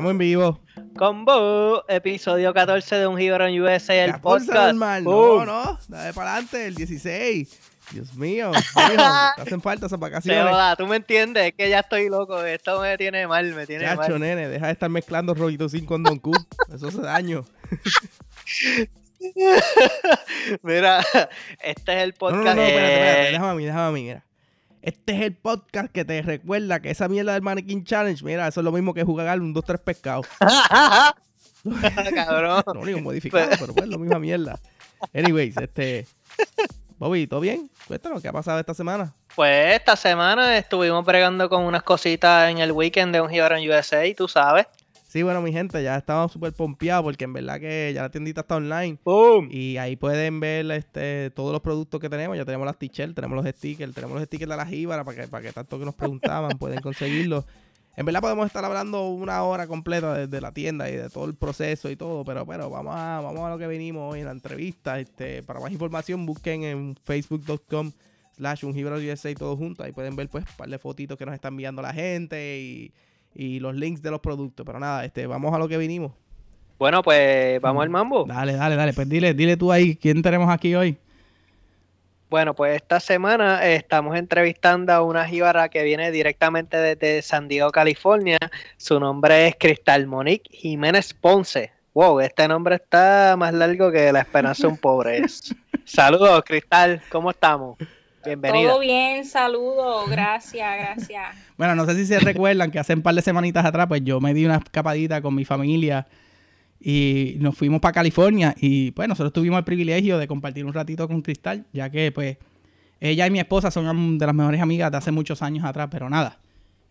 Estamos en vivo. Combo, episodio 14 de Un Hero en USA, el 14, podcast. normal. No, no, dale para adelante, el 16. Dios mío, hijo, te hacen falta esas vacaciones. joda, tú me entiendes, es que ya estoy loco, esto me tiene mal, me tiene Chacho, mal. nene, deja de estar mezclando rollito sin con Don Q. Eso hace daño. Mira, este es el No, podcast. no, no, espérate, espérate, eh, déjame a mí, déjame a mí, mira. Este es el podcast que te recuerda que esa mierda del Mannequin Challenge, mira, eso es lo mismo que jugar un, dos, tres pescados. Cabrón. No, digo modificado, pero pues la misma mierda. Anyways, este. Bobby, ¿todo bien? Cuéntanos, ¿qué ha pasado esta semana? Pues esta semana estuvimos bregando con unas cositas en el weekend de Un Hero en USA, tú sabes. Sí, bueno, mi gente, ya estamos súper pompeados porque en verdad que ya la tiendita está online. ¡Boom! Y ahí pueden ver este, todos los productos que tenemos. Ya tenemos las t-shirts, tenemos los stickers, tenemos los stickers de la jíbara para que, para que tanto que nos preguntaban pueden conseguirlos. En verdad podemos estar hablando una hora completa desde la tienda y de todo el proceso y todo, pero, pero vamos a, vamos a lo que venimos hoy en la entrevista. Este, para más información busquen en facebook.com slash un USA todos juntos. Ahí pueden ver pues un par de fotitos que nos está enviando la gente y, y los links de los productos. Pero nada, este, vamos a lo que vinimos. Bueno, pues vamos al mambo. Dale, dale, dale. Pues dile, dile tú ahí, ¿quién tenemos aquí hoy? Bueno, pues esta semana eh, estamos entrevistando a una jíbara que viene directamente desde San Diego, California. Su nombre es Cristal Monique Jiménez Ponce. Wow, este nombre está más largo que la esperanza de un pobre. Saludos, Cristal, ¿cómo estamos? Bienvenida. Todo bien, saludos, gracias, gracias. Bueno, no sé si se recuerdan que hace un par de semanitas atrás, pues yo me di una escapadita con mi familia y nos fuimos para California y pues nosotros tuvimos el privilegio de compartir un ratito con Cristal, ya que pues ella y mi esposa son de las mejores amigas de hace muchos años atrás, pero nada.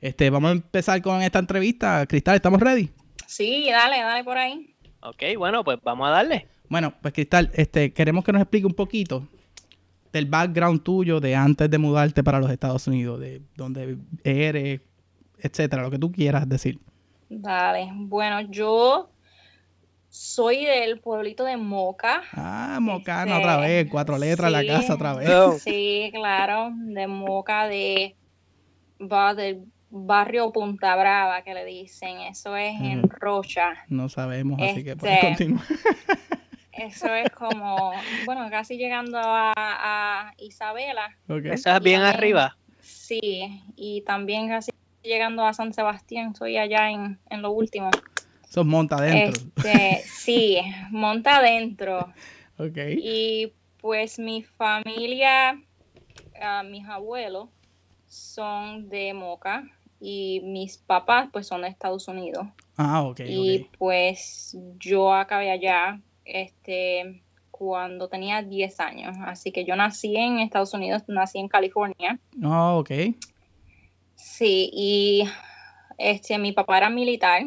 Este, vamos a empezar con esta entrevista. Cristal, ¿estamos ready? Sí, dale, dale por ahí. Ok, bueno, pues vamos a darle. Bueno, pues Cristal, este, queremos que nos explique un poquito del background tuyo de antes de mudarte para los Estados Unidos, de dónde eres, etcétera, lo que tú quieras decir. Dale. Bueno, yo soy del pueblito de Moca. Ah, Mocana Este, otra vez, cuatro letras en la sí. casa otra vez. Sí, claro, de Moca, de va del barrio Punta Brava que le dicen. Eso es en. Rocha. No sabemos, así que Este, puedes continuar. Eso es como, bueno, casi llegando a, a Isabela. Ok. Esa es Y bien también- arriba. Sí, y también casi llegando a San Sebastián, estoy allá en, en lo último. Eso monta adentro. Este, sí, monta adentro. Ok. Y pues mi familia, ah, mis abuelos son de Moca y mis papás pues son de Estados Unidos. Ah, ok, Y pues yo acabé allá este, cuando tenía 10 años. Así que yo nací en Estados Unidos, nací en California. Ah, ok. Sí, y este, mi papá era militar,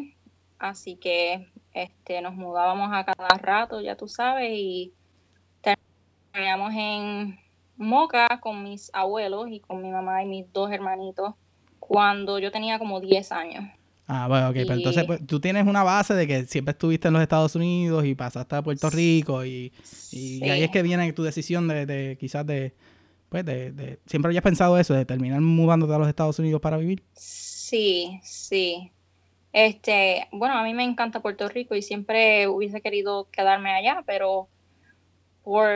así que este, nos mudábamos a cada rato, ya tú sabes, y terminamos en Moca con mis abuelos y con mi mamá y mis dos hermanitos cuando yo tenía como 10 años. Ah, bueno, ok. Pero entonces pues, tú tienes una base de que siempre estuviste en los Estados Unidos y pasaste a Puerto Rico y, y Sí. ahí es que viene tu decisión de, de quizás de, pues de, de, siempre habías pensado eso, de terminar mudándote a los Estados Unidos para vivir. Sí, sí. Este, bueno, a mí me encanta Puerto Rico y siempre hubiese querido quedarme allá, pero por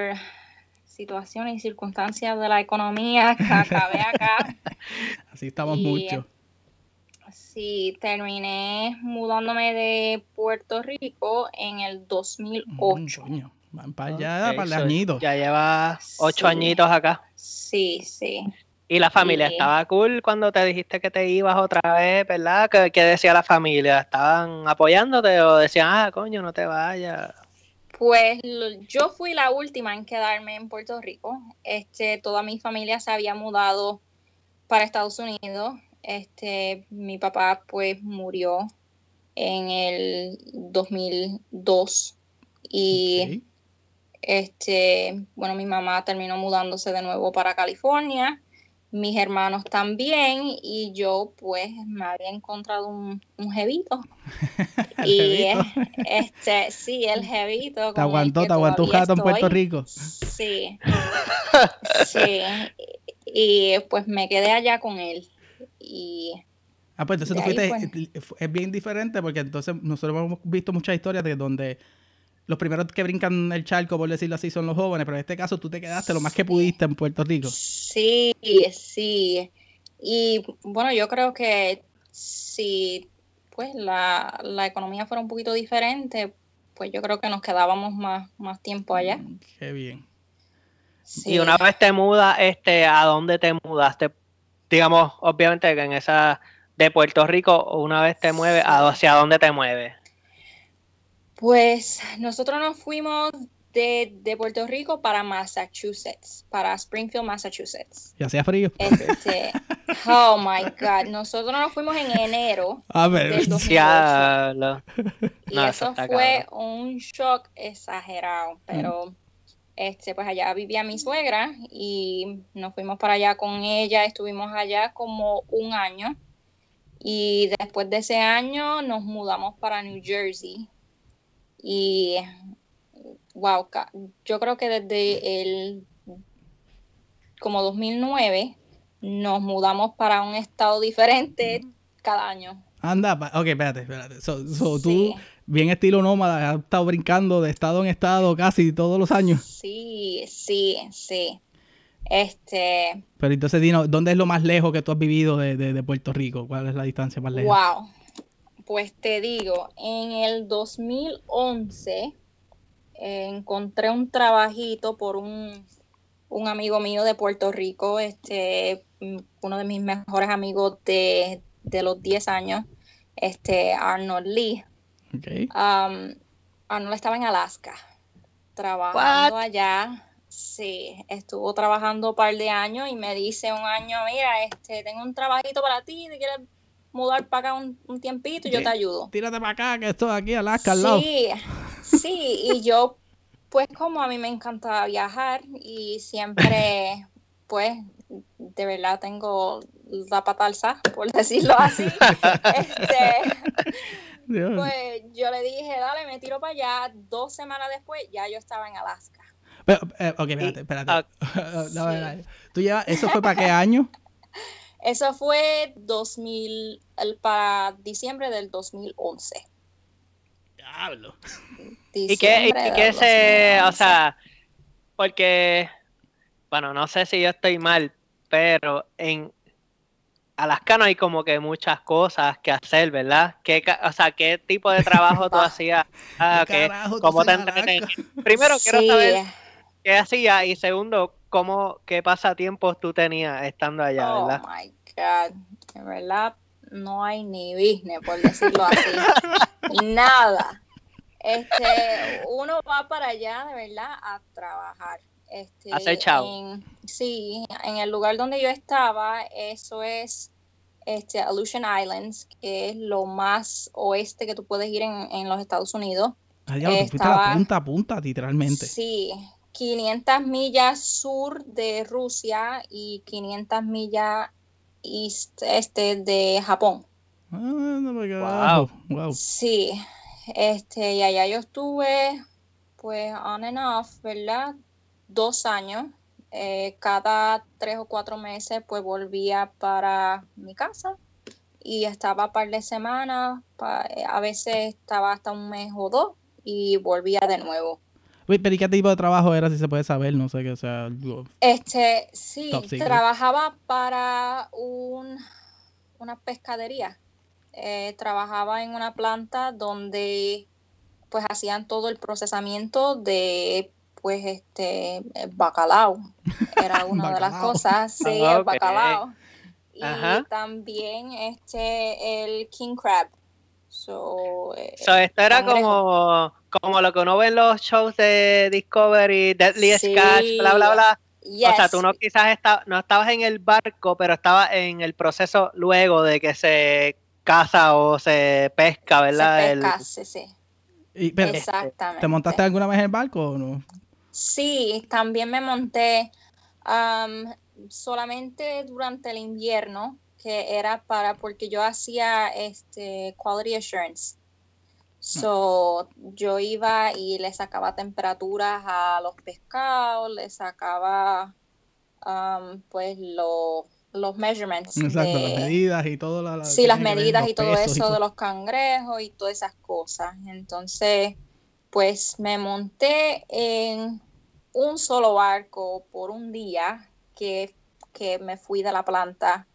situaciones y circunstancias de la economía acabé acá. Así estamos mucho. Sí, terminé mudándome de Puerto Rico en el 2008. Mm, coño, van para allá, para so el añito. Ya lleva ocho Sí. añitos acá. Sí, sí. Y la familia Sí. estaba cool cuando te dijiste que te ibas otra vez, ¿verdad? ¿Qué, qué decía la familia? ¿Estaban apoyándote o decían, ah, coño, no te vayas? Pues yo fui la última en quedarme en Puerto Rico. Este, toda mi familia se había mudado para Estados Unidos. Este, mi papá pues murió en el 2002 y este, bueno, mi mamá terminó mudándose de nuevo para California mis hermanos también y yo pues me había encontrado un, un jevito. y este, sí, el jevito. Te aguantó, te aguantó un gato en Puerto Rico. Sí. sí. Y pues me quedé allá con él. Y Ah, pues entonces tú fuiste, pues es bien diferente porque entonces nosotros hemos visto muchas historias de donde los primeros que brincan el charco, por decirlo así, son los jóvenes, pero en este caso tú te quedaste lo más que pudiste en Puerto Rico. Sí, sí. Y bueno, yo creo que si pues la, economía fuera un poquito diferente, pues yo creo que nos quedábamos más, más tiempo allá. Mm, qué bien. Y una vez te mudas, este, ¿a dónde te mudaste? Digamos, obviamente que en esa de Puerto Rico, una vez te mueves, ¿hacia dónde te mueves? Pues nosotros nos fuimos de, Puerto Rico para Massachusetts, para Springfield, Massachusetts. ¿Y hacía frío? Este, oh my God. Nosotros nos fuimos en enero. A ver, y eso fue un shock exagerado, pero. Este, pues allá vivía mi suegra y nos fuimos para allá con ella, estuvimos allá como un año y después de ese año nos mudamos para New Jersey y wow, yo creo que desde el como 2009 nos mudamos para un estado diferente cada año. Anda, ok, espérate, espérate. So, tú, bien estilo nómada, has estado brincando de estado en estado casi todos los años. Sí, sí, sí. Este. Pero entonces, Dino, ¿dónde es lo más lejos que tú has vivido de, de Puerto Rico? ¿Cuál es la distancia más lejos? Wow. Pues te digo, en el 2011 encontré un trabajito por un, amigo mío de Puerto Rico, este, uno de mis mejores amigos de, los 10 años, este, Arnold Lee. Okay. Um, Arnold estaba en Alaska, trabajando allá. Sí, estuvo trabajando un par de años y me dice un año, mira, este, tengo un trabajito para ti, ¿te quieres mudar para acá un, tiempito y yo te ayudo? Tírate para acá, que estoy aquí, Alaska, al lado. Sí, Sí, y yo, pues como a mí me encanta viajar y siempre, pues, de verdad tengo la pata alza, por decirlo así. este, pues yo le dije, dale, me tiro para allá. Dos semanas después ya yo estaba en Alaska. Pero, eh, ok, espérate, espérate. Ah, ¿Tú llevas, ¿Eso fue para qué año? Eso fue 2000, el, para diciembre del 2011. Diablo. ¿Y qué, y se, o sea, porque, bueno, no sé si yo estoy mal, pero en Alaska no hay como que muchas cosas que hacer, ¿verdad? ¿Qué, o sea, ¿qué tipo de trabajo tú hacías? Ah, ¿Cómo te Primero quiero saber qué hacías y segundo, cómo, qué pasatiempos tú tenías estando allá, oh ¿verdad? Oh my God, en verdad no hay ni business, por decirlo así. Nada. Este, uno va para allá de verdad a trabajar. Este, en, sí, en el lugar donde yo estaba, eso es este, Aleutian Islands, que es lo más oeste que tú puedes ir en, los Estados Unidos. Allá, tú fuiste a punta a punta, literalmente. Sí, 500 millas sur de Rusia y 500 millas este de Japón. Ah, no me wow. wow. Sí, este, y allá yo estuve, pues, on and off, ¿verdad? Dos años. Eh, cada tres o cuatro meses, pues, volvía para mi casa y estaba un par de semanas, a veces estaba hasta un mes o dos y volvía de nuevo. pero ¿y qué tipo de trabajo era, si se puede saber? No sé qué sea. Este, sí, trabajaba para un, una pescadería. Eh, trabajaba en una planta donde pues hacían todo el procesamiento de pues este bacalao. Era una de las cosas sí el bacalao. Y también este el king crab. So, eh, esto era como como lo que uno ve en los shows de Discovery Deadly Sketch bla bla bla. O sea, tú no quizás no estabas en el barco, pero estabas en el proceso luego de que se caza o se pesca, ¿verdad? Se pesca, sí, sí. Exactamente. ¿Te montaste alguna vez en el barco o no? Sí, también me monté. solamente durante el invierno, que era para, porque yo hacía este quality assurance. So, yo iba y le sacaba temperaturas a los pescados, le sacaba um, pues los los measurements. Exacto, las medidas y todo. La, sí, las medidas y todo eso de los cangrejos y todas esas cosas. Entonces, pues me monté en un solo barco por un día que, que me fui de la planta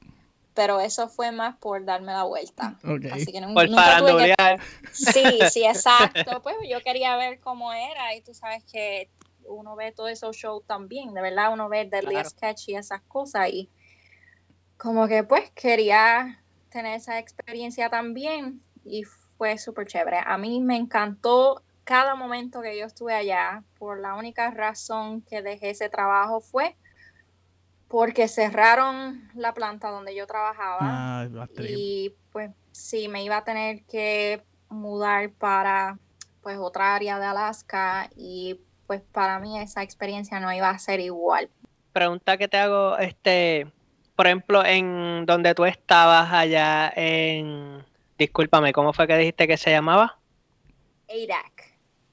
pero eso fue más por darme la vuelta. Así que por nunca tuve que... Sí, sí, exacto. Pues yo quería ver cómo era y tú sabes que uno ve todos esos shows también, de verdad uno ve Deadly Sketch y esas cosas y como que pues quería tener esa experiencia también y fue súper chévere. A mí me encantó cada momento que yo estuve allá. Por la única razón que dejé ese trabajo fue porque cerraron la planta donde yo trabajaba ah, y pues sí, me iba a tener que mudar para pues otra área de Alaska y pues para mí esa experiencia no iba a ser igual. Pregunta que te hago, este, por ejemplo, en donde tú estabas allá en, discúlpame, ¿cómo fue que dijiste que se llamaba?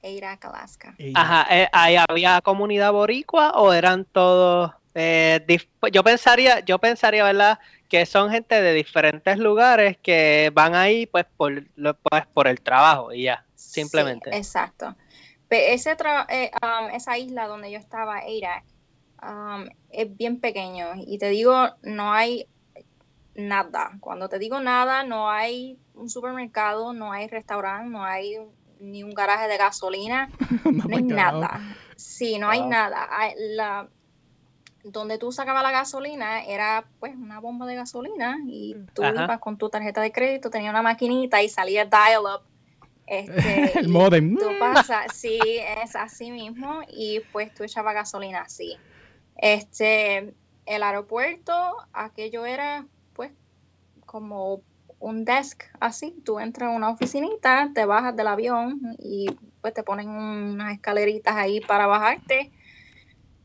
Adak, Adak, Alaska. Ajá, eh, ¿ahí había comunidad boricua o eran todos, eh, yo pensaría, yo pensaría, ¿verdad? Que son gente de diferentes lugares que van ahí pues por, pues, por el trabajo y ya, simplemente. exacto. Ese eh, um, esa isla donde yo estaba, Adak, Um, es bien pequeño y te digo, no hay nada. Cuando te digo nada, no hay un supermercado, no hay restaurante, no hay ni un garaje de gasolina, no, hay nada. Sí, no hay nada. La, donde tú sacabas la gasolina era pues una bomba de gasolina y tú ibas con tu tarjeta de crédito, tenía una maquinita y salía dial-up. Este, el modem. Tú pasas, sí, es así mismo y pues tú echabas gasolina así. Este, el aeropuerto, aquello era pues como un desk así, tú entras a una oficinita, te bajas del avión y pues te ponen unas escaleritas ahí para bajarte.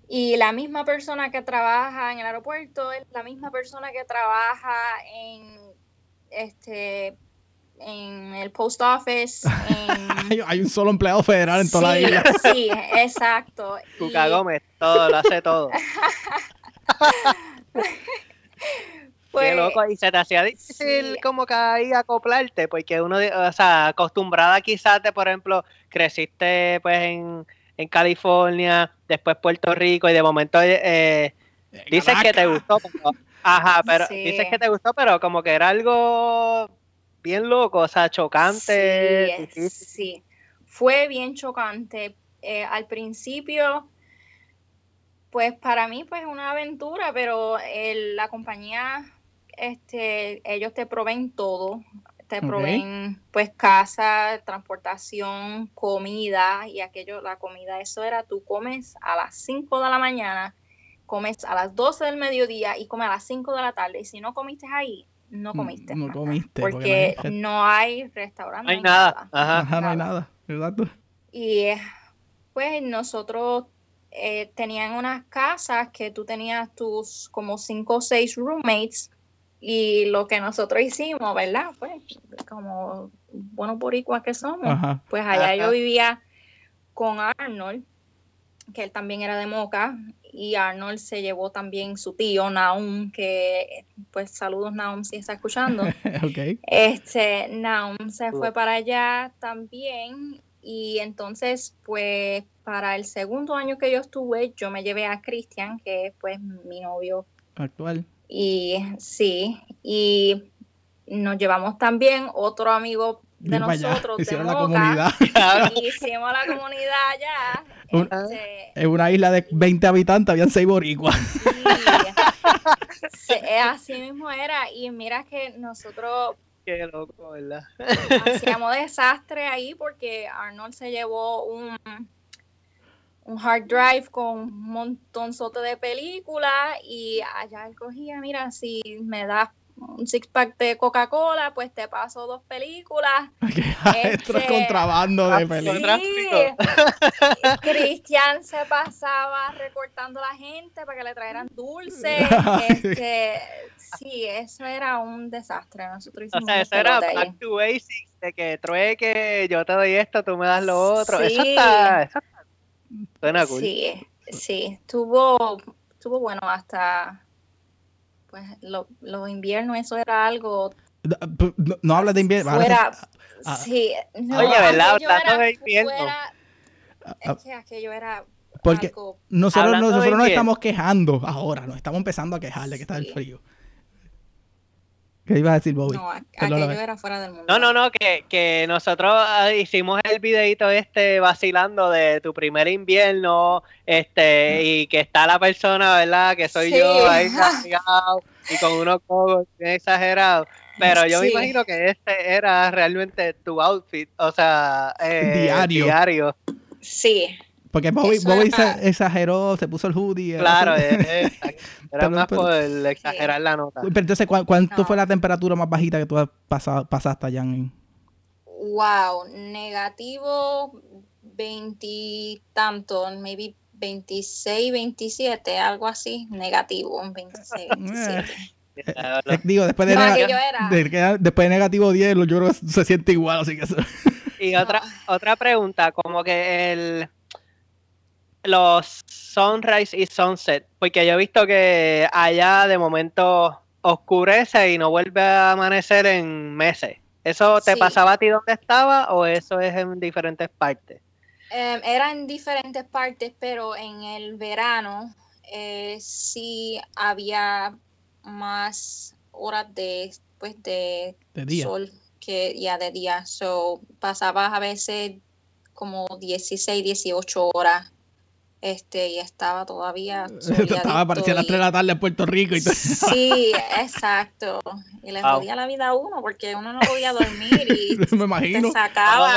Y la misma persona que trabaja en el aeropuerto es la misma persona que trabaja en este en el post office. hay un solo empleado federal en toda la isla. Sí, exacto. Cuca Gómez, todo, lo hace todo. Qué pues, loco, y se te hacía difícil como que ahí acoplarte, porque uno, o sea, acostumbrada quizás de, por ejemplo, creciste pues en, en California, después Puerto Rico, y de momento eh, dices que te gustó, ajá, pero dices que te gustó, pero como que era algo bien loco, o sea, chocante. Sí, fue bien chocante. Eh, al principio, pues para mí, pues una aventura, pero la compañía, este, ellos te proveen todo. Te proveen pues casa, transportación, comida y aquello, la comida, eso era, tú comes a las 5 de la mañana, comes a las 12 del mediodía y comes a las 5 de la tarde. Y si no comiste ahí, no mm, comiste. No comiste. Porque, no, hay, restaurante. No hay nada. Ajá. no hay nada. Exacto. Y pues nosotros eh, tenían unas casas que tú tenías tus como cinco o seis roommates y lo que nosotros hicimos, ¿verdad? Pues como buenos boricuas que somos, pues allá yo vivía con Arnold, que él también era de Moca, y Arnold se llevó también su tío Naum, que pues saludos Naum si está escuchando. okay. Este Naum se fue para allá también y entonces pues para el segundo año que yo estuve yo me llevé a Cristian, que es pues mi novio actual. Y sí, y nos llevamos también otro amigo de nosotros, de la comunidad. hicimos la comunidad allá. Este, en una isla de 20 habitantes habían 6 boricuas. Sí, así mismo era. Y mira que nosotros Qué loco, ¿verdad? Hacíamos desastre ahí porque Arnold se llevó un, un hard drive con un montonzote de películas y allá él cogía, mira, si me das un six pack de Coca-Cola, pues te paso dos películas. Esto es Este, contrabando de ah, películas. Cristian se pasaba recortando a la gente para que le trajeran dulces. Este, sí, eso era un desastre. Nosotros O hicimos sea, eso era back to basics, de que trueque, yo te doy esto, tú me das lo otro. Eso Sí. está, eso está, suena cool. Sí, sí, estuvo, estuvo bueno hasta pues lo- los inviernos, eso era algo No, no hables de invierno. ahora fuera. ah. sí, no, Oye, ¿verdad? Hablando era de invierno. fuera- Ah, es que aquello era Porque algo nosotros, nosotros nos estamos quejando ahora, nos estamos empezando a quejar de que está el Sí. frío. ¿Qué ibas a decir, Bobby? no, aquello era fuera del mundo. No, no, no, que, que nosotros ah, hicimos el videito este vacilando de tu primer invierno, este, y que está la persona, ¿verdad? Que soy Sí. yo ahí y con unos cogos bien exagerados. Pero yo me imagino que este era realmente tu outfit, o sea, eh, Diario. diario. Sí, Porque Bobby, Bobby era- se exageró, se puso el hoodie. Claro, eh, exacto. era más por el exagerar la nota. Pero entonces, ¿cuán- ¿cuánto No. fue la temperatura más bajita que tú has pasado, pasaste allá en... wow, negativo veintitantos, maybe 26, 27, algo así, negativo, 26, 27. Eh, digo, después de, No, de después de negativo 10, lo- yo creo que se siente igual, así que eso- Y otra, otra pregunta, como que el los sunrise y sunset, porque yo he visto que allá de momento oscurece y no vuelve a amanecer en meses. ¿Eso te Sí. pasaba a ti donde estaba o eso es en diferentes partes? Em, era en diferentes partes, pero en el verano eh, sí había más horas de, pues, de de día. sol que ya de día. So, pasabas a veces como 16, 18 horas. Este, y estaba todavía. Estaba parecía a las 3 de la tarde en Puerto Rico y todo. Sí, exacto. Y le Wow. jodía la vida a uno porque uno no podía dormir y Me te imagino. sacaba.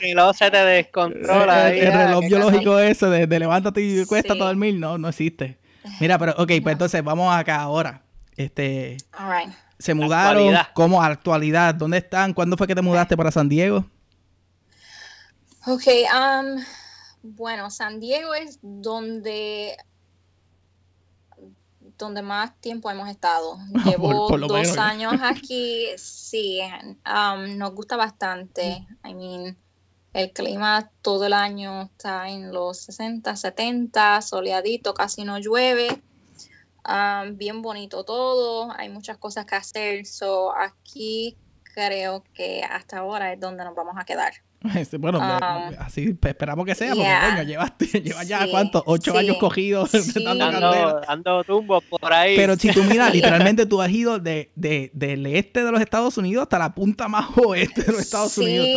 Y luego se te descontrola. el, ahí, el ah, reloj biológico ese de, de levántate y cuesta Sí. todo dormir, no, no existe. Mira, pero, ok, pues No. entonces vamos acá ahora. Este, All right. se mudaron, Actualidad. ¿cómo actualidad? ¿Dónde están? ¿Cuándo fue que te mudaste para San Diego? Ok, um, bueno, San Diego es donde donde más tiempo hemos estado. Llevo por lo dos menos. años aquí, sí, um, nos gusta bastante. I mean, el clima todo el año está en los 60, 70, soleadito, casi no llueve. Um, bien bonito todo, hay muchas cosas que hacer. So, aquí creo que hasta ahora es donde nos vamos a quedar. Este, bueno, Ah. así esperamos que sea, porque Yeah. coño, llevas, llevas ya cuántos, ocho sí, años cogidos sí. dando tumbos por ahí. Pero si tú miras, literalmente tú has ido de, de- del este de los Estados Unidos hasta la punta más oeste de los Estados Unidos.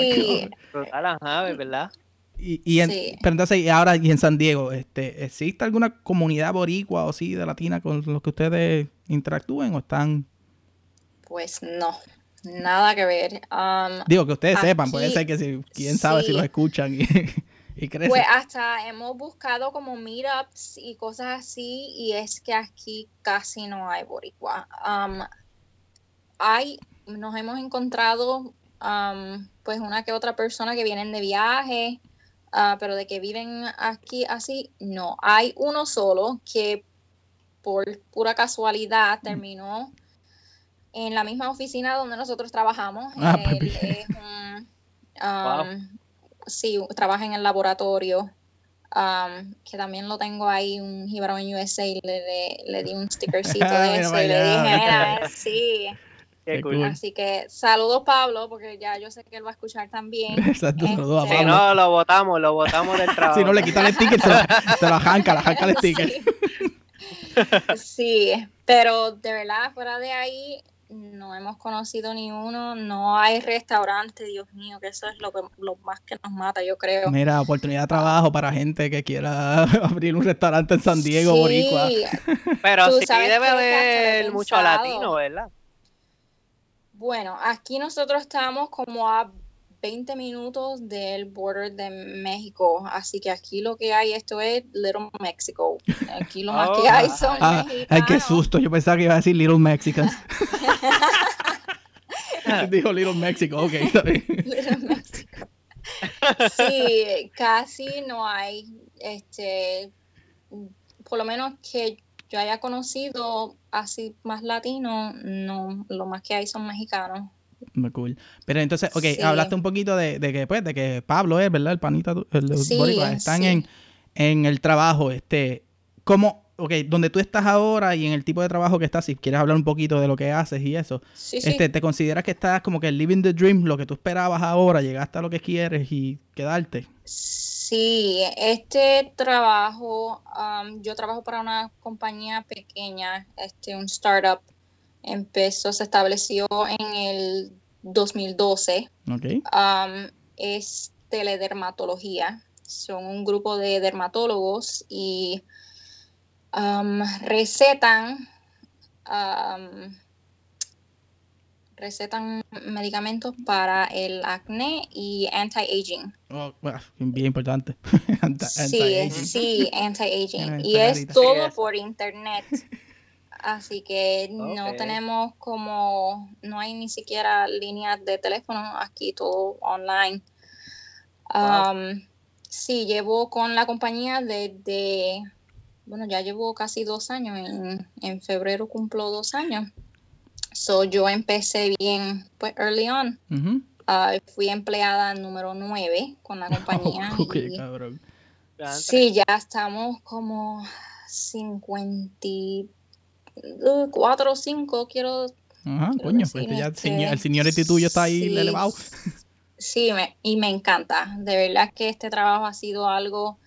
ajá, ¿verdad? Y, y en- Sí. Pero entonces, y ahora, y en San Diego, este, ¿existe alguna comunidad boricua o sí de latina con los que ustedes interactúen o están? Pues no, nada que ver. Um, Digo, que ustedes Aquí- sepan, puede ser que si, quién sabe si los escuchan y, y crecen. pues hasta hemos buscado como meetups y cosas así y es que aquí casi no hay boricua. Um, hay, nos hemos encontrado um, pues una que otra persona que vienen de viaje, ah, pero de que viven aquí así, no. Hay uno solo que por pura casualidad terminó en la misma oficina donde nosotros trabajamos. Ah, pues Él bien. es un, Wow. um, sí, trabaja en el laboratorio. um, que también lo tengo ahí, un en USA, y le, le, le di un stickercito de eso para y le dije, mira, sí. Qué cool. Así que saludos Pablo, porque ya yo sé que él va a escuchar también. Exacto, saludos a Este, Si Pablo. no, lo votamos, lo votamos del trabajo. Si no le quitan el sticker, se lo, se lo arranca, le arranca el sticker. sí. Sí, pero de verdad, fuera de ahí, no hemos conocido ni uno, no hay restaurante, Dios mío, que eso es lo, que, lo más que nos mata, yo creo. Mira, oportunidad de trabajo para gente que quiera abrir un restaurante en San Diego, Sí, Boricua. Pero sí debe haber mucho latino, ¿verdad? Bueno, aquí nosotros estamos como a 20 minutos del border de México. Así que aquí lo que hay, esto es Little Mexico. Aquí lo más que hay son Ah, mexicanos. ay, qué susto. Yo pensaba que iba a decir Little Mexicans. Dijo Little Mexico, ok, está bien. Little Mexico. Sí, casi no hay, este, por lo menos que yo haya conocido así más latino, no, lo más que hay son mexicanos. Muy cool. Pero entonces, ok, Sí. hablaste un poquito de, de que, pues, de que Pablo es, ¿verdad? El panita, el Sí, boricua, están sí. en, en el trabajo, este, ¿cómo, ok, donde tú estás ahora y en el tipo de trabajo que estás, si quieres hablar un poquito de lo que haces y eso, Sí, sí. este, ¿te consideras que estás como que living the dream, lo que tú esperabas ahora, llegaste a lo que quieres y quedarte? Sí, este trabajo, um, yo trabajo para una compañía pequeña, este, un startup. Empezó, se estableció en el 2012. Ok. Um, es teledermatología. Son un grupo de dermatólogos y um, recetan um, recetan medicamentos para el acné y anti-aging. Oh, bueno, bien importante. Anti- Sí, anti-aging. sí, anti-aging. Y es todo por internet. Así que no tenemos como, no hay ni siquiera líneas de teléfono aquí, todo online. Wow. Um, sí, llevo con la compañía desde, bueno, ya llevo casi dos años, en, en febrero cumplo dos años. So yo empecé bien, pues early on. Ah, fui empleada número 9 con la compañía. Ok, y- cabrón. Sí, ya estamos como 54 o 5, quiero... Ajá, Quiero coño, pues ya el, este, el seniority tuyo está ahí sí, elevado. Sí, me- y me encanta. De verdad que este trabajo ha sido algo...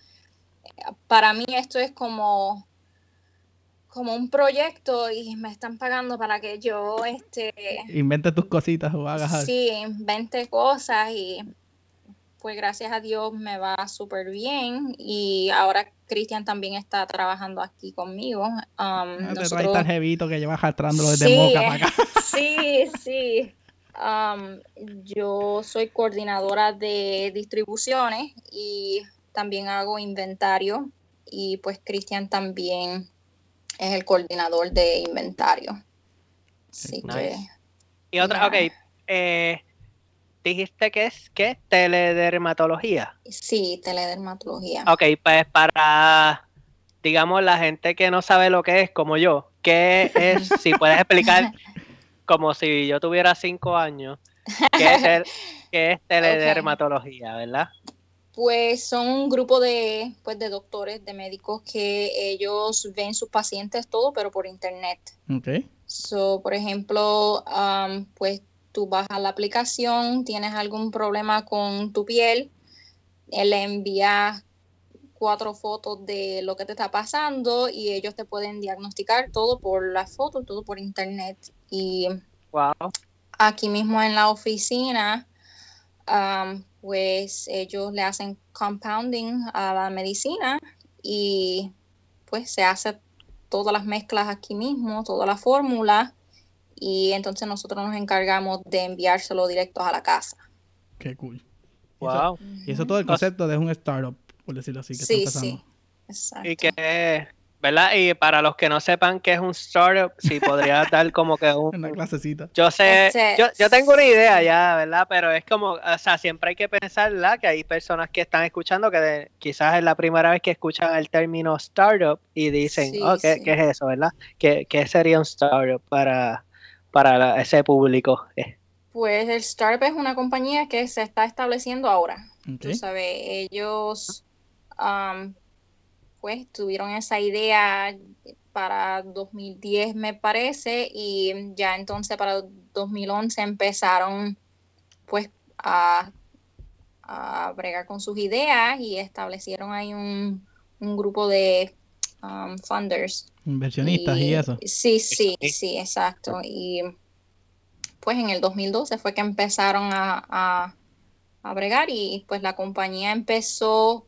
Para mí esto es como como un proyecto y me están pagando para que yo este Inventa tus cositas o hagas algo. sí invente cosas y pues gracias a Dios me va súper bien y ahora Cristian también está trabajando aquí conmigo. Um, Ah, te nosotros- jevito que lleva arrastrándolo desde Sí, Moca para acá. Sí, sí. Um, yo soy coordinadora de distribuciones y también hago inventario y pues Cristian también es el coordinador de inventario. Así que. Y otra, ok, Ya. eh, dijiste que es ¿qué? teledermatología. sí, teledermatología. Ok, pues para, digamos, la gente que no sabe lo que es, como yo, ¿qué es, si puedes explicar, como si yo tuviera cinco años, qué es, el- qué es teledermatología, verdad? Pues son un grupo de, pues, de doctores, de médicos que ellos ven sus pacientes todo, pero por internet. Ok. So, por ejemplo, um, pues tú a la aplicación, tienes algún problema con tu piel, él le envía cuatro fotos de lo que te está pasando y ellos te pueden diagnosticar todo por las fotos, todo por internet. Y Wow. aquí mismo en la oficina, um, pues ellos le hacen compounding a la medicina y pues se hace todas las mezclas aquí mismo, toda la fórmula y entonces nosotros nos encargamos de enviárselo directo a la casa. Qué cool. Y eso- Wow. Y eso todo el concepto de un startup, por decirlo así, que Sí, está empezando. sí. Exacto. Y que, ¿verdad? Y para los que no sepan qué es un startup, si podrías dar como que un... Una clasecita. Yo sé, Ese- yo, yo tengo una idea ya, ¿verdad? Pero es como, o sea, siempre hay que pensar, ¿verdad? Que hay personas que están escuchando que de- quizás es la primera vez que escuchan el término startup y dicen, Sí, oh, ¿qué, sí. qué es eso, verdad? ¿Qué, qué sería un startup para, para la- ese público? Eh, Pues el startup es una compañía que se está estableciendo ahora. Ok. Tú sabes, ellos um, pues tuvieron esa idea para 2010 me parece y ya entonces para 2011 empezaron pues a, a bregar con sus ideas y establecieron ahí un, un grupo de um, funders. Inversionistas y, eso. Sí, sí, Sí. exacto. Y pues en el 2012 fue que empezaron a, a, a bregar y pues la compañía empezó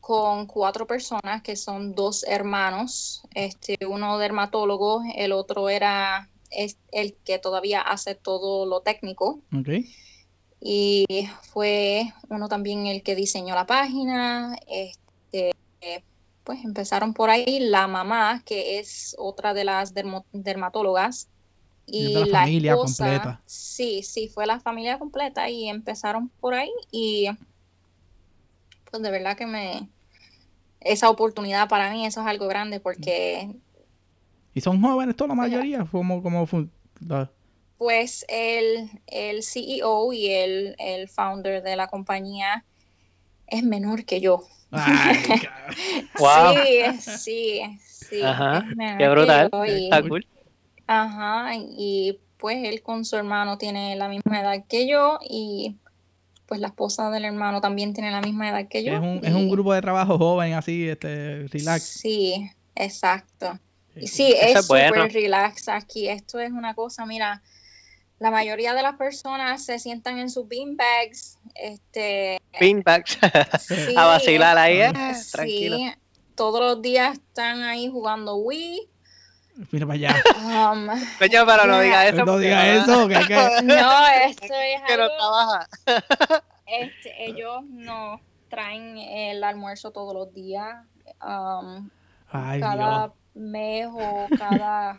con cuatro personas que son dos hermanos, este, uno dermatólogo, el otro era es el que todavía hace todo lo técnico y fue uno también el que diseñó la página. Este, pues empezaron por ahí la mamá, que es otra de las dermatólogas. Y la, familia completa. Sí, sí, fue la familia completa y empezaron por ahí y pues de verdad que me esa oportunidad para mí eso es algo grande porque y son jóvenes toda la mayoría como como pues el, el CEO y el, el, founder de la compañía es menor que yo. Wow. Sí, sí, sí. Ajá. Qué brutal. Está cool. Ajá. Y pues él con su hermano tiene la misma edad que yo y pues la esposa del hermano también tiene la misma edad que yo. Es un, es un grupo de trabajo joven así, este, relax. Sí, exacto. Y sí, es súper relax aquí. Esto es una cosa, mira, la mayoría de las personas se sientan en sus beanbags. Este, beanbags. a vacilar ahí, eh, tranquilo. Sí, todos los días están ahí jugando Wii. Mira para allá. Um, Coño, pero no diga eso. No diga eso. Que, que... No, esto es que no trabaja. Este, ellos no traen el almuerzo todos los días. Um, Ay, cada Dios. mes o cada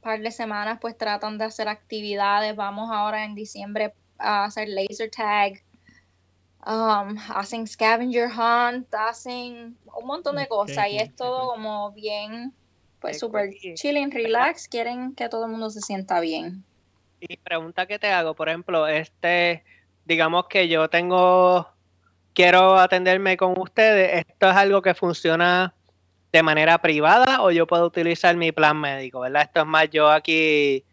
par de semanas pues tratan de hacer actividades. Vamos ahora en diciembre a hacer laser tag. Um, hacen scavenger hunt, hacen un montón de cosas y es todo como bien, pues súper chilling, relax, quieren que todo el mundo se sienta bien. Y pregunta que te hago, por ejemplo, este, digamos que yo tengo, quiero atenderme con ustedes, esto es algo que funciona de manera privada o yo puedo utilizar mi plan médico, ¿verdad? Esto es más yo aquí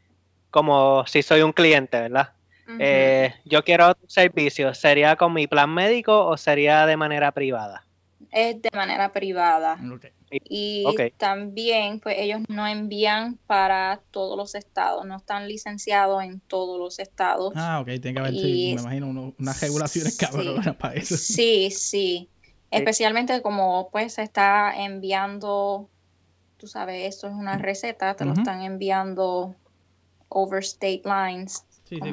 como si soy un cliente, ¿verdad? eh, yo quiero otro servicio, ¿sería con mi plan médico o sería de manera privada? Es de manera privada. Okay. Y también, pues ellos no envían para todos los estados, no están licenciados en todos los estados. Ah, ok, tiene que haber, sí, me imagino, uno, unas regulaciones sí, cabronas para eso. Sí, sí. Especialmente como pues se está enviando, tú sabes, esto es una receta, te lo están enviando over state lines. Sí, sí, que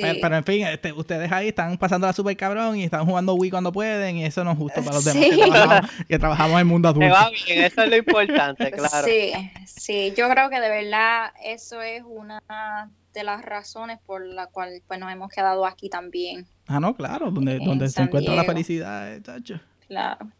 pero, pero, en fin, este, ustedes ahí están pasando la super cabrón y están jugando Wii cuando pueden y eso no es justo para los demás Sí. que, trabajamos, que trabajamos en el mundo adulto. va bien, eso es lo importante, claro. Sí, sí, yo creo que de verdad eso es una de las razones por la cual pues nos hemos quedado aquí también. Ah, no, claro, donde, donde se encuentra la felicidad, eh, chacho. Claro.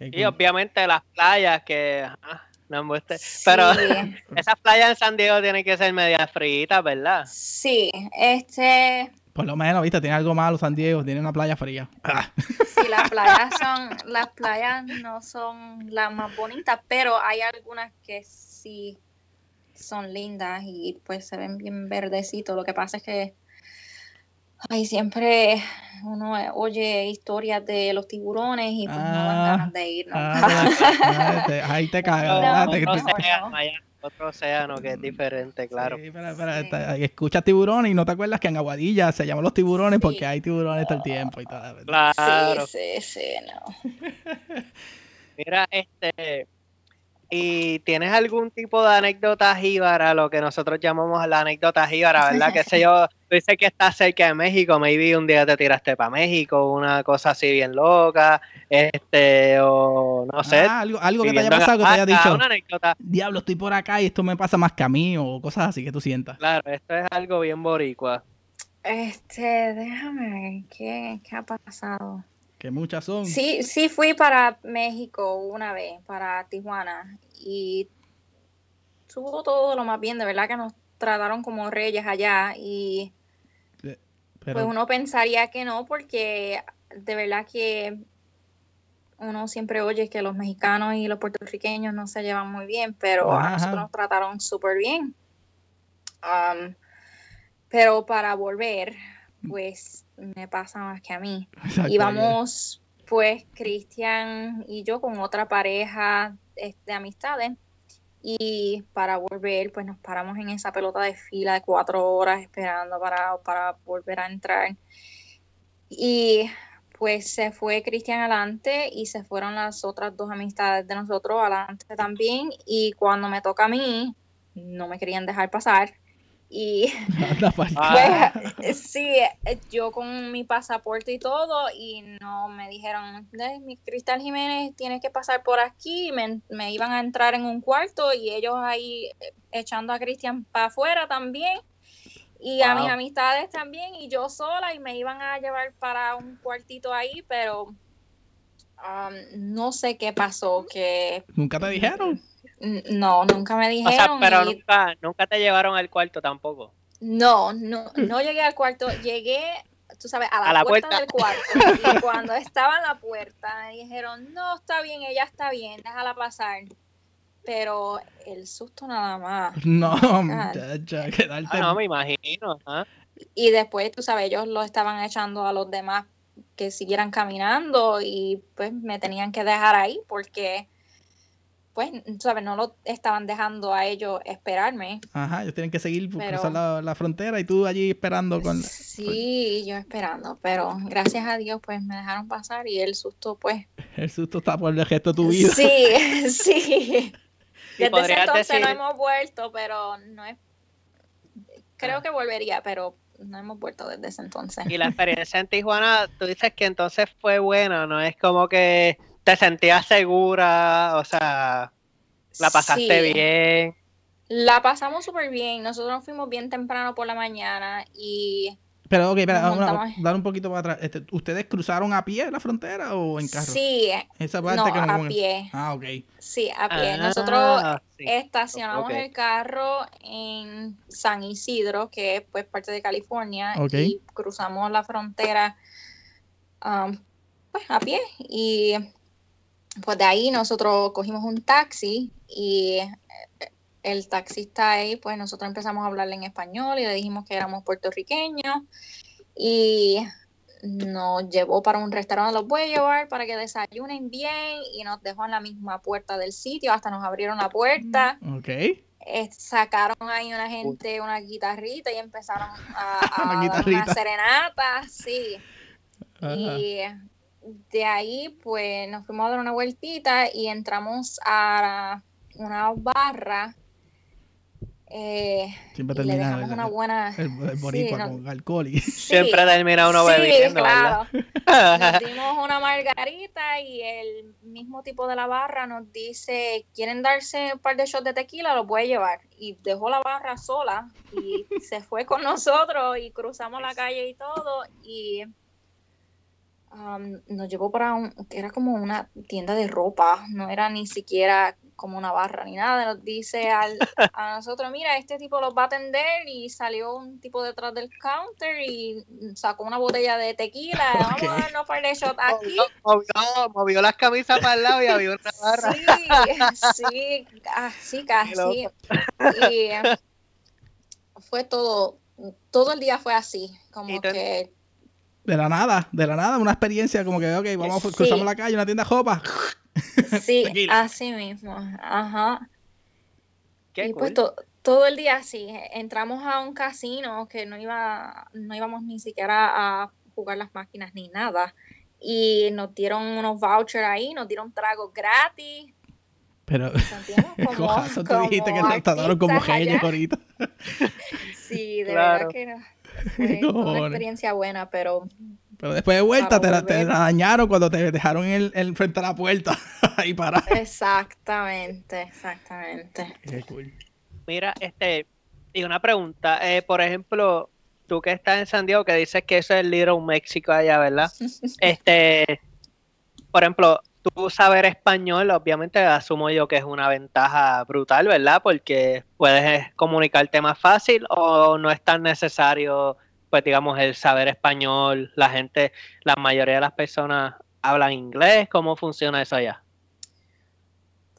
Y obviamente las playas que... ah, no embuste. Pero Sí. esas playas en San Diego tienen que ser medias fritas, ¿verdad? Sí, este, Por lo menos, viste, tiene algo malo San Diego, tiene una playa fría. Ah. sí, las playas son, las playas no son las más bonitas, pero hay algunas que sí son lindas y pues se ven bien verdecitos. Lo que pasa es que ay, siempre uno oye historias de los tiburones y pues no dan Ah, ganas de ir. ¿no? Ah, ah, te- ahí te cagas, No, ¿verdad? no, Te- otro, te- océano, allá, otro océano que es diferente, claro. Sí, pero, pero, esta- escuchas tiburones y no te acuerdas que en Aguadilla se llaman los tiburones porque hay tiburones todo el tiempo y todo. ¿verdad? Claro. Sí, sí, sí, no. Mira, este, ¿y tienes algún tipo de anécdota jíbara, lo que nosotros llamamos la anécdota jíbara, verdad? Que sé yo, tú dices que estás cerca de México, maybe un día te tiraste para México, una cosa así bien loca, este, o no sé. Ah, algo, algo que te haya pasado que te haya dicho, Una anécdota, diablo, estoy por acá y esto me pasa más que a mí o cosas así que tú sientas. claro, esto es algo bien boricua. Este, déjame ver, ¿qué, qué ha pasado? Que muchas son. Sí, sí fui para México una vez, para Tijuana, y estuvo todo lo más bien, de verdad que nos trataron como reyes allá, y Pero, pues uno pensaría que no, porque de verdad que uno siempre oye que los mexicanos y los puertorriqueños no se llevan muy bien, pero Ajá. a nosotros nos trataron súper bien. Um, pero para volver, pues me pasa más que a mí. exacto, Íbamos, pues, Cristian y yo con otra pareja eh, de amistades. Y para volver, pues nos paramos en esa pelota de fila de cuatro horas esperando para, para volver a entrar. Y pues se fue Cristian adelante y se fueron las otras dos amistades de nosotros adelante también. Y cuando me toca a mí, no me querían dejar pasar. Y Ah. pues, sí, yo con mi pasaporte y todo, y no me dijeron, "Eh, mi Cristal Jiménez tienes que pasar por aquí, me, me iban a entrar en un cuarto y ellos ahí eh, echando a Cristian para afuera también. Y a mis amistades también, y yo sola, y me iban a llevar para un cuartito ahí, pero um, no sé qué pasó, que ¿Nunca te dijeron? No, nunca me O dijeron. sea, pero y- nunca, nunca te llevaron al cuarto tampoco. no, no, no llegué al cuarto, llegué, tú sabes, a la, A la puerta, puerta. del cuarto. Y cuando estaba en la puerta, me dijeron, no, está bien, ella está bien, déjala pasar. Pero el susto nada más. No, muchacha, quedarte. Ah, no, me imagino. Y después, tú sabes, ellos lo estaban echando a los demás que siguieran caminando y pues me tenían que dejar ahí porque, pues, sabes, no lo estaban dejando a ellos esperarme. Ajá, ellos tienen que seguir Pero- cruzar la, la frontera y tú allí esperando con. Sí, yo esperando, pero gracias a Dios pues me dejaron pasar y el susto pues El susto está por el resto de tu vida. sí, sí. Y Desde ese entonces decir, no hemos vuelto, pero no es creo que volvería, pero no hemos vuelto desde ese entonces. y la experiencia en Tijuana, tú dices que entonces fue buena, ¿no? Es como que te sentías segura, o sea, la pasaste Sí, bien. La pasamos súper bien. Nosotros nos fuimos bien temprano por la mañana y Pero, ok, espera, una- dar un poquito para atrás. Este, ¿Ustedes cruzaron a pie la frontera o en carro? sí, Esa parte no, que no. a pie. Ah, ok. Sí, a pie. Ah, Nosotros sí. estacionamos el carro en San Isidro, que es pues parte de California, y cruzamos la frontera um, pues, a pie. Y pues de ahí nosotros cogimos un taxi y eh, el taxista ahí, pues nosotros empezamos a hablarle en español y le dijimos que éramos puertorriqueños y nos llevó para un restaurante, los voy a llevar para que desayunen bien y nos dejó en la misma puerta del sitio, hasta nos abrieron la puerta, Ok. eh, sacaron ahí una gente una guitarrita y empezaron a, a Una dar guitarrita. una serenata, sí. Ajá. Y de ahí, pues, nos fuimos a dar una vueltita y entramos a una barra. eh, Siempre termina una buena... el, el boricua Sí, no- con alcohol y... Sí, Siempre termina uno sí, bebiendo, claro. Nos dimos una margarita y el mismo tipo de la barra nos dice, ¿quieren darse un par de shots de tequila? Los voy a llevar. Y dejó la barra sola y se fue con nosotros y cruzamos la calle y todo y um, nos llevó para un, que era como una tienda de ropa, no era ni siquiera como una barra ni nada, nos dice al- a nosotros, mira, este tipo los va a atender y salió un tipo detrás del counter y sacó una botella de tequila, vamos a darnos un par de shots aquí. Movió, movió, movió las camisas para el lado y había una barra. Sí, sí, casi. loco. Y eh, fue todo, todo el día fue así, como Y tú- que De la nada, de la nada, una experiencia como que, ok, vamos, Sí. cruzamos la calle, una tienda de ropa. sí, así mismo, ajá. Qué y pues cool. to- todo el día así, entramos a un casino que no iba, no íbamos ni siquiera a jugar las máquinas ni nada. Y nos dieron unos vouchers ahí, nos dieron tragos gratis. Pero, razón tú dijiste que nos trataron como genios ahorita. Sí, de Claro. verdad que no. Fue ¿Qué una experiencia buena, pero Pero después de vuelta te la, te la dañaron cuando te dejaron en, en frente a la puerta. Ahí para. exactamente, exactamente. Qué cool. Mira, este, y una pregunta, eh, por ejemplo, tú que estás en San Diego, que dices que eso es Little México allá, ¿verdad? Este, por ejemplo, tú saber español, obviamente asumo yo que es una ventaja brutal, ¿verdad? Porque puedes comunicarte más fácil o no es tan necesario, pues digamos, el saber español. La gente, la mayoría de las personas hablan inglés. ¿Cómo funciona eso allá?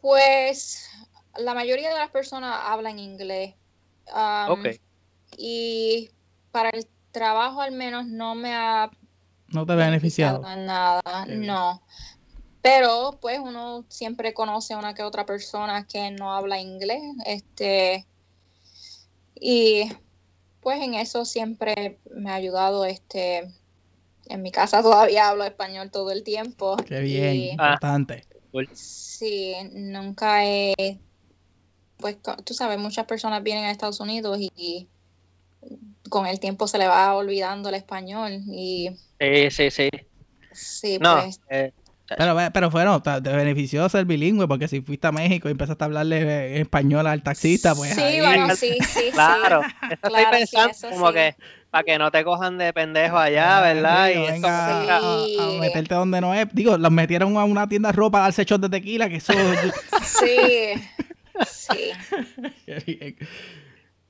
Pues la mayoría de las personas hablan inglés. Um, Ok. Y para el trabajo al menos no me ha No te beneficiado. en nada, no. Pero pues uno siempre conoce a una que otra persona que no habla inglés, este y pues en eso siempre me ha ayudado, este en mi casa todavía hablo español todo el tiempo. Qué bien, y- importante. Sí, nunca he, pues tú sabes, muchas personas vienen a Estados Unidos y, con el tiempo se le va olvidando el español y Sí, sí, sí. sí, No, pues eh, Pero, pero bueno, te benefició ser bilingüe porque si fuiste a México y empezaste a hablarle en español al taxista, pues sí, ahí- bueno, sí, sí, sí. claro, eso estoy Claro, sí, pensando eso como sí. que para que no te cojan de pendejo allá, ¿verdad? Sí, Y venga a, meterte donde no es. Digo, los metieron a una tienda de ropa a darse shots de tequila, que eso... Sí, sí. Qué bien.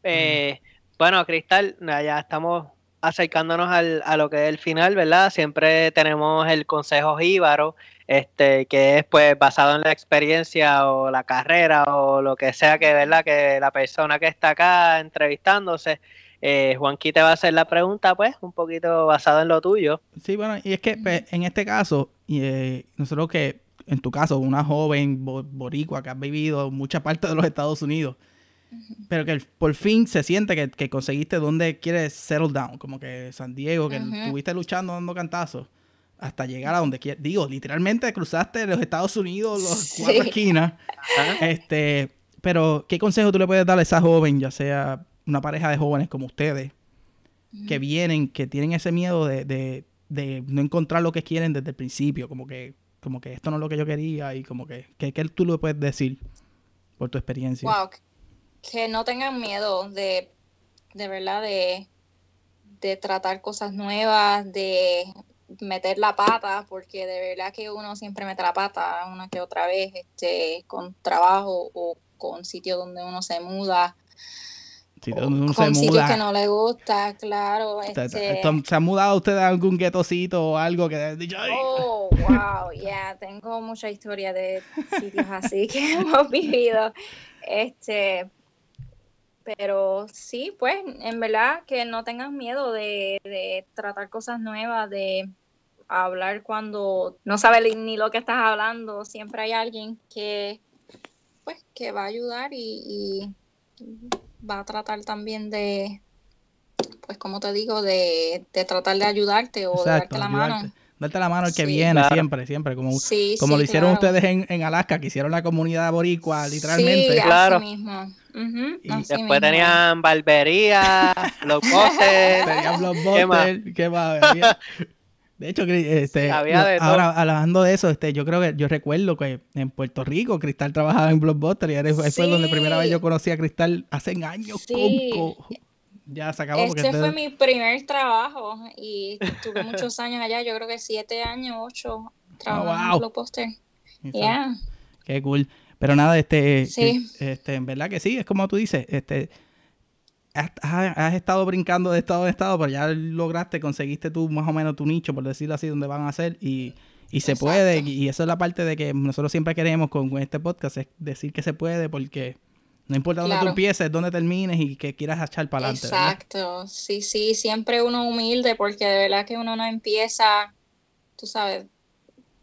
Eh, bueno, Cristal, ya estamos acercándonos al, a lo que es el final, ¿verdad? Siempre tenemos el consejo jíbaro, este, que es pues basado en la experiencia o la carrera o lo que sea que, ¿verdad? Que la persona que está acá entrevistándose, eh, Juanqui te va a hacer la pregunta, pues, un poquito basado en lo tuyo. Sí, bueno, y es que pues, en este caso, eh, nosotros que, en tu caso, una joven bo- boricua que has vivido mucha parte de los Estados Unidos, pero que por fin se siente que, que conseguiste donde quieres settle down, como que San Diego, que Ujú. estuviste luchando dando cantazos hasta llegar a donde quieres. Digo, literalmente cruzaste los Estados Unidos, los Sí. cuatro esquinas. Este, pero, ¿qué consejo tú le puedes dar a esa joven, ya sea una pareja de jóvenes como ustedes, que vienen, que tienen ese miedo de, de, de no encontrar lo que quieren desde el principio, como que, como que esto no es lo que yo quería y como que, que, ¿qué tú le puedes decir por tu experiencia? Wow, que no tengan miedo de, de verdad, de, de tratar cosas nuevas, de meter la pata, porque de verdad que uno siempre mete la pata una que otra vez, este, con trabajo o con sitios donde uno se muda, o uno se con sitios muda, que no le gusta, claro, ¿se- este, ¿se ha mudado usted a algún guetocito o algo que dicho? Oh, wow, ya, tengo mucha historia de sitios así que hemos vivido. Este, pero sí, pues, en verdad que no tengas miedo de, de tratar cosas nuevas, de hablar cuando no sabes ni lo que estás hablando. Siempre hay alguien que, pues, que va a ayudar y, y va a tratar también de, pues, como te digo, de, de tratar de ayudarte o de darte la mano. Darte la mano al que Sí. viene Claro. siempre, siempre, como, Sí, como sí, lo hicieron claro. ustedes en, en Alaska, que hicieron la comunidad boricua, literalmente. Sí, Claro. así mismo. Ujú, Y así Después mismo. tenían barbería, blockbuster, Tenía ¿Qué Blockbuster, ¿qué más? Había- De hecho, este, Había de ahora hablando de eso, este, yo creo que yo recuerdo que en Puerto Rico Cristal trabajaba en Blockbuster y ahí fue ahí fue donde Sí. primera vez yo conocí a Cristal hace años. Sí. Conco. Ya se acabó porque Este fue mi primer trabajo y tuve muchos años allá, yo creo que siete años, ocho, trabajando wow. en Blockbuster. Exacto. Yeah. Qué cool. Pero nada, este, Sí. este, en verdad que sí, es como tú dices, este, has, estado brincando de estado en estado, pero ya lograste, conseguiste tú más o menos tu nicho, por decirlo así, donde van a ser y, y se Exacto. puede, y eso es la parte de que nosotros siempre queremos con, con este podcast, es decir que se puede, porque no importa dónde tú Claro. empieces, dónde termines y que quieras echar para adelante. ¿verdad? Exacto, sí, sí, siempre uno humilde porque de verdad que uno no empieza, tú sabes,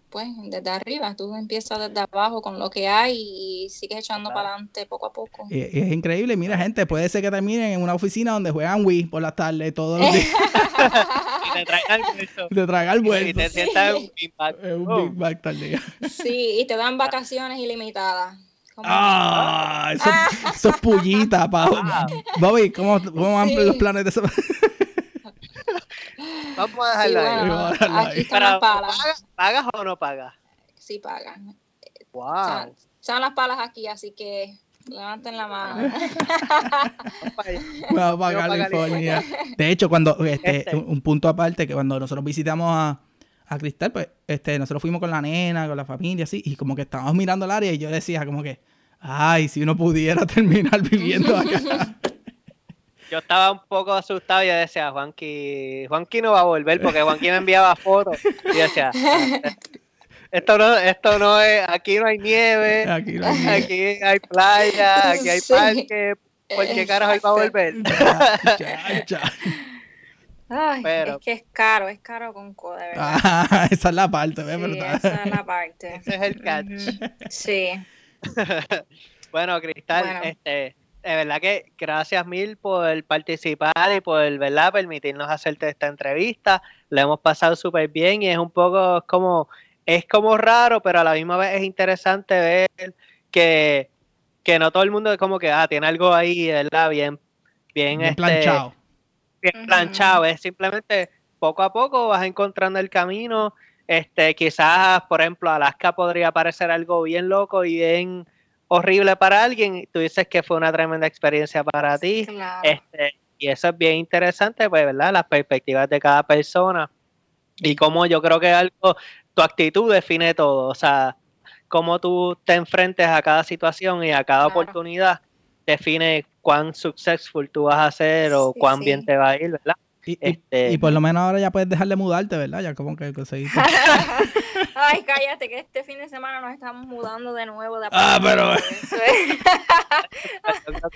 pues desde arriba, tú empiezas desde abajo con lo que hay y sigues echando para adelante poco a poco. Y, y es increíble, mira gente, puede ser que terminen en una oficina donde juegan Wii por las tardes todos los días y te almuerzo. de tragar Y te sientas en un feedback. Es un. Big Mac tal día. Sí, y te dan vacaciones ilimitadas. Como- Ah, eso, eso es pullita, pa. Bobby, ¿cómo, cómo van Sí. los planes de eso? Vamos a dejarlo ahí. bueno, a dejarlo aquí Pero, palas. ¿pagas, ¿Pagas o no pagas? Sí pagan. Wow. Están, están las palas aquí, así que levanten la mano. Vamos para California. De hecho, cuando este, Este. un un punto aparte, que cuando nosotros visitamos a, a Cristal, pues este, nosotros fuimos con la nena, con la familia, así, y como que estábamos mirando el área y yo decía como que, ay, si uno pudiera terminar viviendo acá. Yo estaba un poco asustado y yo decía, Juanqui, Juanqui no va a volver porque Juanqui me enviaba fotos. Y yo decía, esto no, esto no es, aquí no hay nieve, Aquí no hay nieve. aquí hay playa, aquí hay Sí. parque, ¿por qué carajo iba a volver? Chacha. Ay, Pero- es que es caro, es caro con co, de verdad. Ah, esa es la parte, ¿ves? Sí, Pero está- esa es la parte. Ese es el catch. Sí, Bueno, Cristal, Bueno. este, de verdad que gracias mil por participar y por, ¿verdad?, permitirnos hacerte esta entrevista. Lo hemos pasado súper bien y es un poco como, es como raro, pero a la misma vez es interesante ver que, que no todo el mundo es como que, ah, tiene algo ahí, ¿verdad? Bien, bien, bien este, planchado. Bien planchado, es simplemente poco a poco vas encontrando el camino. Este, quizás, por ejemplo, Alaska podría parecer algo bien loco y bien horrible para alguien. Tú dices que fue una tremenda experiencia para ti. Claro. Este, y eso es bien interesante, pues, ¿verdad? Las perspectivas de cada persona. Y como yo creo que algo, tu actitud define todo. O sea, cómo tú te enfrentes a cada situación y a cada Claro. oportunidad define cuán successful tú vas a ser o Sí, cuán sí. bien te va a ir, ¿verdad? Y, Este- y por lo menos ahora ya puedes dejar de mudarte, ¿verdad? Ya como que conseguiste. Ay, cállate, que este fin de semana nos estamos mudando de nuevo de Ah, pero-. Eso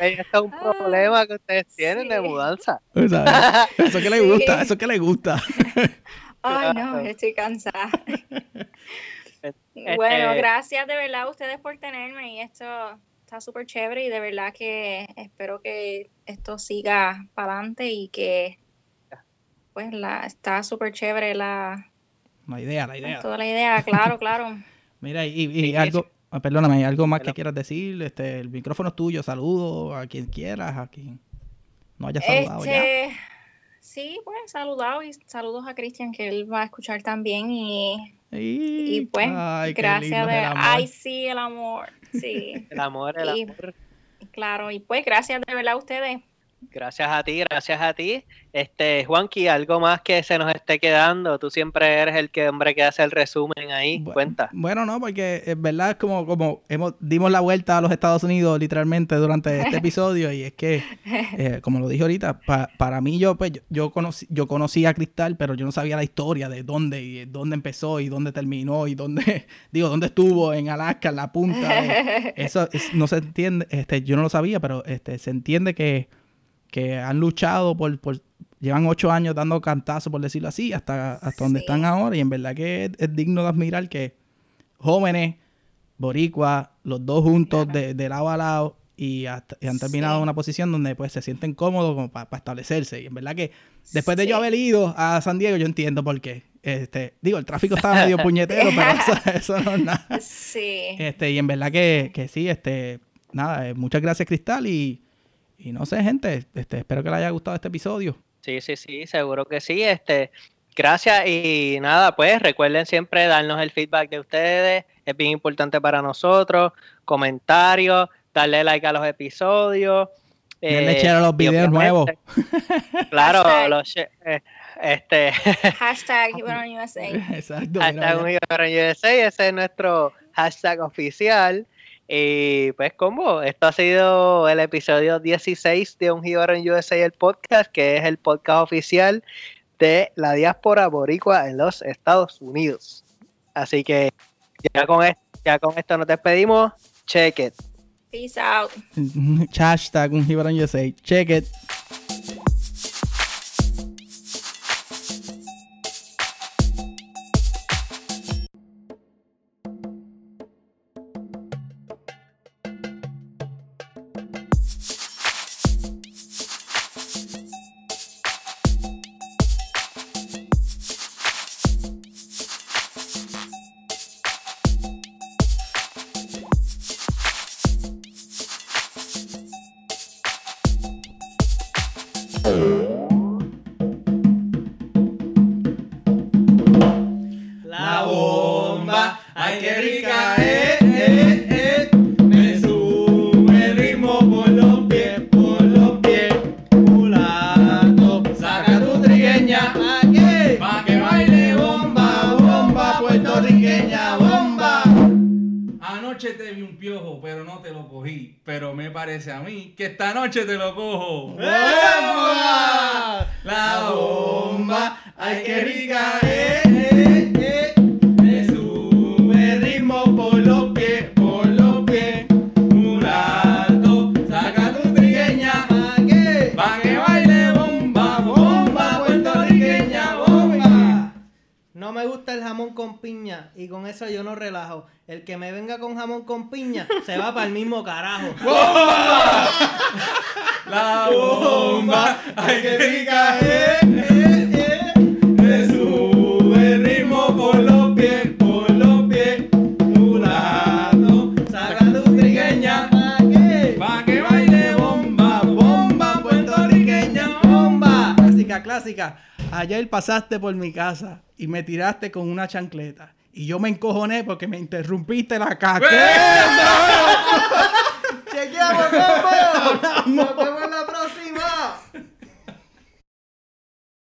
es- este un problema que ustedes tienen de Ah, mudanza. ¿Sabes? Eso que le Sí. gusta, eso que le gusta. Ay, no, estoy cansada. Este- Bueno, gracias de verdad a ustedes por tenerme y esto está súper chévere y de verdad que espero que esto siga para adelante y que pues la está súper chévere la La idea, la idea. toda la idea, claro, claro. Mira, y, algo, ah, perdóname, algo más que quieras decir, este, el micrófono es tuyo, saludo a quien quieras, a quien no haya saludado ya. Este, sí, pues saludado y saludos a Cristian que él va a escuchar también y, y Y, pues ay, gracias de ay sí el amor, sí, El amor, el Y- amor. claro y pues gracias de verdad a ustedes. Gracias a ti, gracias a ti. Este, Juanqui, algo más que se nos esté quedando. Tú siempre eres el que hombre que hace el resumen ahí. Cuenta. Bueno, no, porque es verdad es como, como hemos, dimos la vuelta a los Estados Unidos literalmente durante este episodio y es que, eh, como lo dije ahorita, pa- para mí yo, pues, yo, yo conocí, yo conocí a Cristal, pero yo no sabía la historia de dónde y dónde empezó y dónde terminó y dónde, digo, dónde estuvo en Alaska, en la punta. de- eso es- no se entiende, este, yo no lo sabía, pero este, se entiende que, que han luchado por, por llevan ocho años dando cantazos, por decirlo así, hasta, hasta donde Sí. están ahora, y en verdad que es, es digno de admirar que jóvenes, boricuas, los dos juntos de, de lado a lado, y, hasta- y han terminado Sí. en una posición donde pues se sienten cómodos como para establecerse. Y en verdad que después de yo haber ido a San Diego, yo entiendo por qué. Este, digo, el tráfico estaba medio puñetero, pero eso, eso no es nada. Sí. Este, y en verdad que, que sí, este, nada, eh, muchas gracias Cristal y, y no sé, gente, este, espero que les haya gustado este episodio. Sí, sí, sí, seguro que sí. Este, gracias y nada, pues recuerden siempre darnos el feedback de ustedes. Es bien importante para nosotros. Comentarios, darle like a los episodios. Eh, share a los videos nuevos. Claro, Hashtag. los eh, este Hashtag. Exacto. hashtag USA, ese es nuestro hashtag oficial. Y pues, como esto ha sido el episodio 16 de Un Jíbaro en USA, el podcast, que es el podcast oficial de la diáspora boricua en los Estados Unidos. Así que ya con, esto, ya con esto nos despedimos. Check it. Peace out. Hashtag un Gibran USA. Check it. Te vi un piojo, pero no te lo cogí. Pero me parece a mí que esta noche te lo cojo. ¡Bomba! La bomba, ay qué rica es, eh, eh. Jamón con piña y con eso yo no relajo. El que me venga con jamón con piña se va para el mismo carajo. la bomba, ay qué rica es. eh, eh. Me sube el ritmo por los pies, por los pies. Mulato, saca tu trigueña, ¿a qué? Pa' que baile bomba, bomba, puertorriqueña, bomba. Así que ayer pasaste por mi casa y me tiraste con una chancleta. Y yo me encojoné porque me interrumpiste la caca.